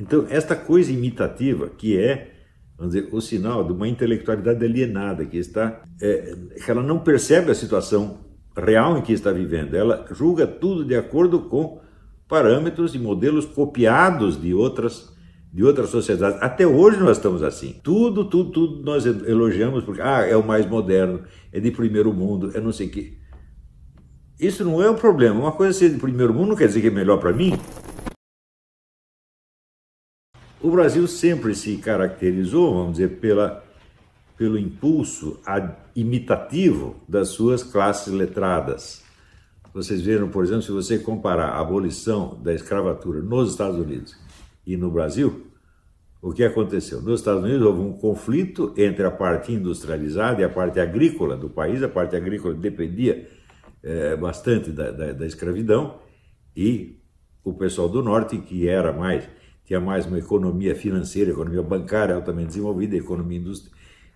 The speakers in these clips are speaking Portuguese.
Então, esta coisa imitativa, que é, vamos dizer, o sinal de uma intelectualidade alienada, que está, é, que ela não percebe a situação real em que está vivendo, ela julga tudo de acordo com parâmetros e modelos copiados de outras de outras sociedades. Até hoje nós estamos assim. Tudo, tudo, tudo nós elogiamos porque ah, é o mais moderno, é de primeiro mundo, é não sei o quê. Isso não é um problema. Uma coisa ser de primeiro mundo não quer dizer que é melhor para mim. O Brasil sempre se caracterizou, vamos dizer, pela, pelo impulso imitativo das suas classes letradas. Vocês viram, por exemplo, se você comparar a abolição da escravatura nos Estados Unidos e no Brasil, o que aconteceu? Nos Estados Unidos houve um conflito entre a parte industrializada e a parte agrícola do país. A parte agrícola dependia é, bastante da, da, da escravidão e o pessoal do norte, que era mais tinha mais uma economia financeira, economia bancária altamente desenvolvida, economia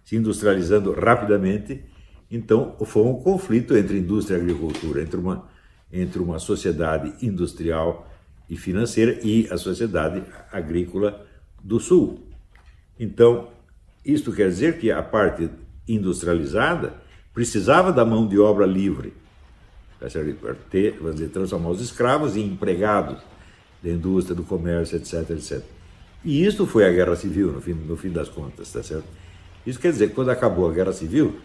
se industrializando rapidamente. Então, foi um conflito entre indústria e agricultura, entre uma, entre uma sociedade industrial e financeira e a sociedade agrícola do Sul. Então, isto quer dizer que a parte industrializada precisava da mão de obra livre, para ter, vamos dizer, transformar os escravos em empregados da indústria, do comércio, etc, etc. E isso foi a guerra civil, no fim, no fim das contas, tá certo? Isso quer dizer que quando acabou a guerra civil,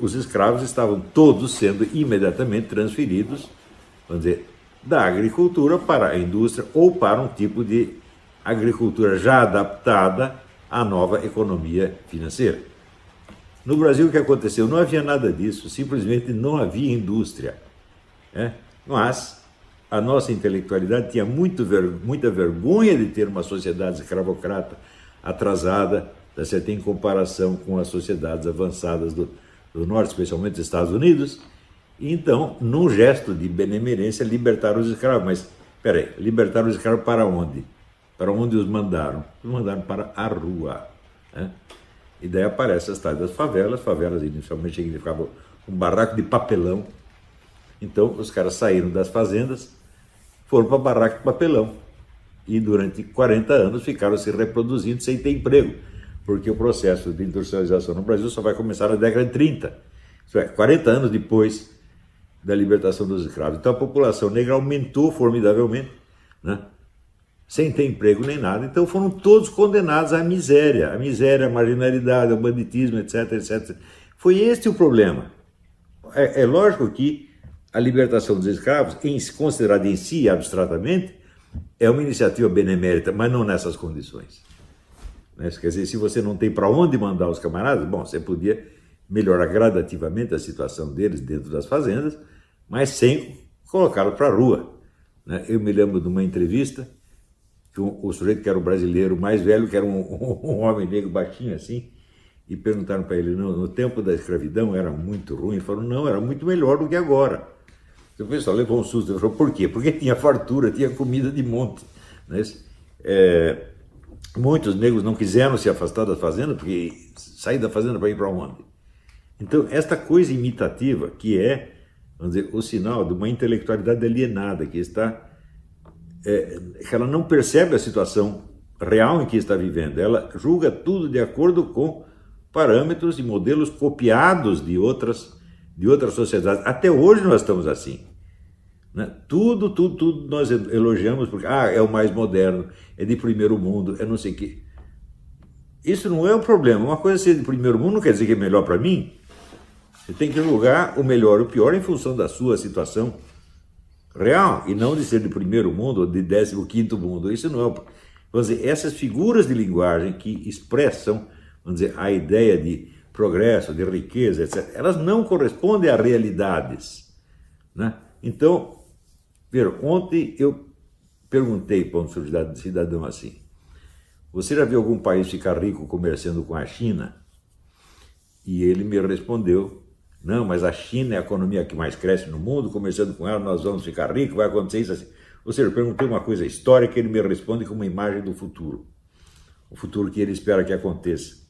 os escravos estavam todos sendo imediatamente transferidos, vamos dizer, da agricultura para a indústria ou para um tipo de agricultura já adaptada à nova economia financeira. No Brasil, o que aconteceu? Não havia nada disso, simplesmente não havia indústria. Né? Mas a nossa intelectualidade tinha muito ver, muita vergonha de ter uma sociedade escravocrata atrasada, tá certo? em comparação com as sociedades avançadas do, do norte, especialmente dos Estados Unidos. Então, num gesto de benemerência, libertaram os escravos. Mas, peraí, libertaram os escravos para onde? Para onde os mandaram? Os mandaram para a rua. Né? E daí aparecem as tais das favelas. Favelas inicialmente significavam um barraco de papelão. Então, os caras saíram das fazendas, foram para barraco de papelão. E durante 40 anos ficaram se reproduzindo sem ter emprego, porque o processo de industrialização no Brasil só vai começar na década de 30. Isso é, 40 anos depois da libertação dos escravos. Então a população negra aumentou formidavelmente, né? sem ter emprego nem nada. Então foram todos condenados à miséria, à miséria, à marginalidade, ao banditismo, etc, etc. Foi este o problema. É, é lógico que a libertação dos escravos, em, considerada em si, abstratamente, é uma iniciativa benemérita, mas não nessas condições. Né? Quer dizer, se você não tem para onde mandar os camaradas, bom, você podia melhorar gradativamente a situação deles dentro das fazendas, mas sem colocá-los para a rua. Né? Eu me lembro de uma entrevista que o sujeito que era o brasileiro mais velho, que era um, um homem negro baixinho assim, e perguntaram para ele, no, no tempo da escravidão era muito ruim, ele falou, não, era muito melhor do que agora. O pessoal levou um susto. Falou, por quê? Porque tinha fartura, tinha comida de monte. Né? É, muitos negros não quiseram se afastar da fazenda, porque sair da fazenda para ir para onde? Então, esta coisa imitativa, que é, vamos dizer, o sinal de uma intelectualidade alienada, que está, é, que ela não percebe a situação real em que está vivendo, ela julga tudo de acordo com parâmetros e modelos copiados de outras, de outras sociedades. Até hoje nós estamos assim. Né? Tudo, tudo, tudo nós elogiamos porque ah, é o mais moderno, é de primeiro mundo, é não sei o quê. Isso não é um problema. Uma coisa ser de primeiro mundo não quer dizer que é melhor para mim. Você tem que julgar o melhor e o pior em função da sua situação real e não de ser de primeiro mundo ou de décimo quinto mundo. Isso não é. Vamos dizer, essas figuras de linguagem que expressam, vamos dizer, a ideia de progresso, de riqueza, etc., elas não correspondem a realidades. Né? Então, Ver, ontem eu perguntei para um cidadão assim: Você já viu algum país ficar rico comerciando com a China? E ele me respondeu: Não, mas a China é a economia que mais cresce no mundo, comerciando com ela nós vamos ficar ricos, vai acontecer isso assim. Ou seja, eu perguntei uma coisa histórica e ele me responde com uma imagem do futuro. O futuro que ele espera que aconteça.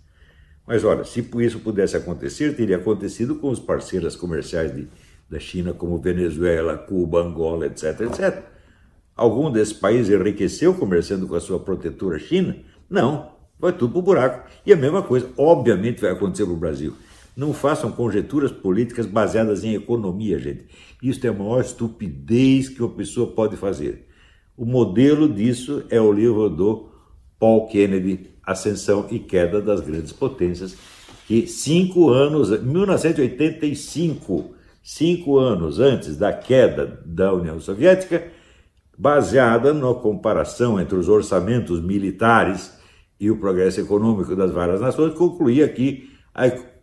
Mas olha, se isso pudesse acontecer, teria acontecido com os parceiros comerciais de da China, como Venezuela, Cuba, Angola, etc, etc. Algum desses países enriqueceu comerciando com a sua protetora China? Não, vai tudo para o buraco. E a mesma coisa, obviamente, vai acontecer no Brasil. Não façam conjecturas políticas baseadas em economia, gente. Isso é a maior estupidez que uma pessoa pode fazer. O modelo disso é o livro do Paul Kennedy, Ascensão e Queda das Grandes Potências, que cinco anos, 1985, cinco anos antes da queda da União Soviética, baseada na comparação entre os orçamentos militares e o progresso econômico das várias nações, concluía que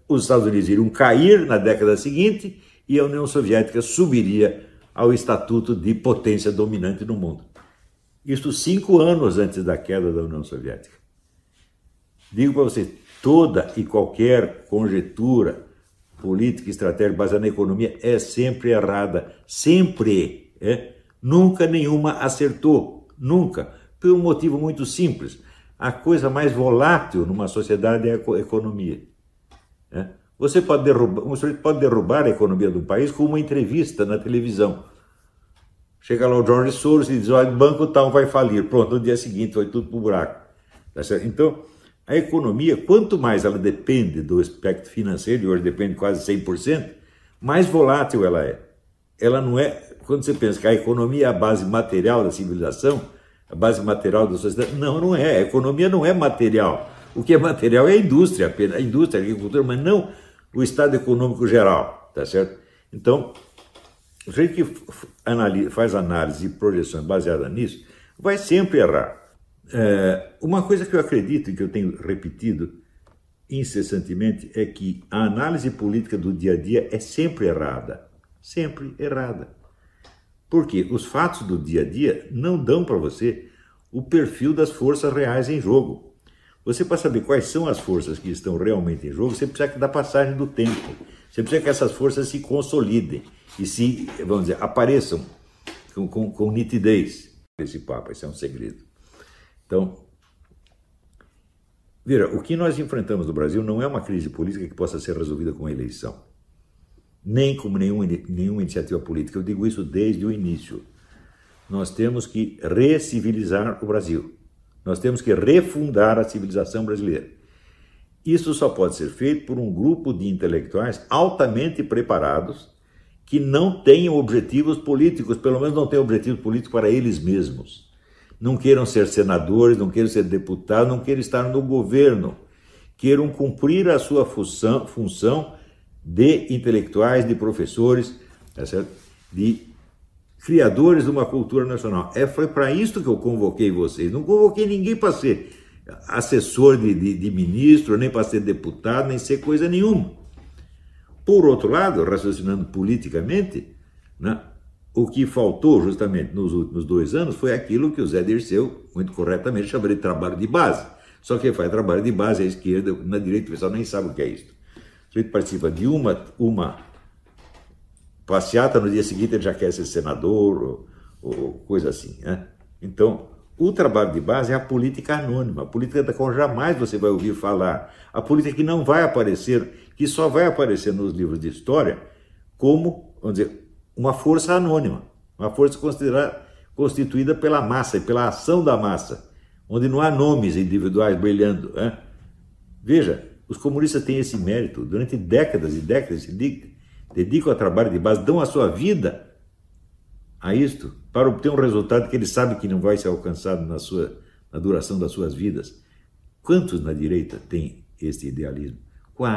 os Estados Unidos iriam cair na década seguinte e a União Soviética subiria ao estatuto de potência dominante no mundo. Isto cinco anos antes da queda da União Soviética. Digo para vocês, toda e qualquer conjectura política estratégica baseada na economia é sempre errada. Sempre. É? Nunca nenhuma acertou. Nunca. Por um motivo muito simples. A coisa mais volátil numa sociedade é a economia. É? Você pode derrubar, você pode derrubar a economia do país com uma entrevista na televisão. Chega lá o George Soros e diz: olha, o banco tal vai falir. Pronto, no dia seguinte foi tudo para o buraco. Tá então, a economia, quanto mais ela depende do aspecto financeiro, e hoje depende quase 100%, mais volátil ela é. Ela não é, quando você pensa que a economia é a base material da civilização, a base material da sociedade, não, não é. A economia não é material. O que é material é a indústria, apenas a indústria, a agricultura, mas não o estado econômico geral, tá certo? Então, o jeito que analisa, faz análise e projeções baseada nisso, vai sempre errar. É, uma coisa que eu acredito e que eu tenho repetido incessantemente é que a análise política do dia a dia é sempre errada. Sempre errada. Porque os fatos do dia a dia não dão para você o perfil das forças reais em jogo. Você, para saber quais são as forças que estão realmente em jogo, você precisa da passagem do tempo. Você precisa que essas forças se consolidem e se, vamos dizer, apareçam com, com, com nitidez. Esse papo, esse é um segredo. Então, veja, o que nós enfrentamos no Brasil não é uma crise política que possa ser resolvida com a eleição, nem com nenhuma, nenhuma iniciativa política. Eu digo isso desde o início. Nós temos que recivilizar o Brasil. Nós temos que refundar a civilização brasileira. Isso só pode ser feito por um grupo de intelectuais altamente preparados que não tenham objetivos políticos, pelo menos não tenham objetivos políticos para eles mesmos não queiram ser senadores, não queiram ser deputados, não queiram estar no governo, queiram cumprir a sua função, função de intelectuais, de professores, tá de criadores de uma cultura nacional. É, foi para isso que eu convoquei vocês. Não convoquei ninguém para ser assessor de, de, de ministro, nem para ser deputado, nem ser coisa nenhuma. Por outro lado, raciocinando politicamente, né, o que faltou justamente nos últimos dois anos foi aquilo que o Zé Dirceu, muito corretamente, chama de trabalho de base. Só que faz trabalho de base à esquerda, na direita o pessoal nem sabe o que é isso. O sujeito participa de uma, uma passeata, no dia seguinte ele já quer ser senador ou, ou coisa assim. Né? Então, o trabalho de base é a política anônima, a política da qual jamais você vai ouvir falar, a política que não vai aparecer, que só vai aparecer nos livros de história como, vamos dizer, uma força anônima, uma força constituída pela massa e pela ação da massa, onde não há nomes individuais brilhando. Né? Veja, os comunistas têm esse mérito, durante décadas e décadas se dedicam ao trabalho de base, dão a sua vida a isto, para obter um resultado que eles sabem que não vai ser alcançado na, sua, na duração das suas vidas. Quantos na direita têm este idealismo?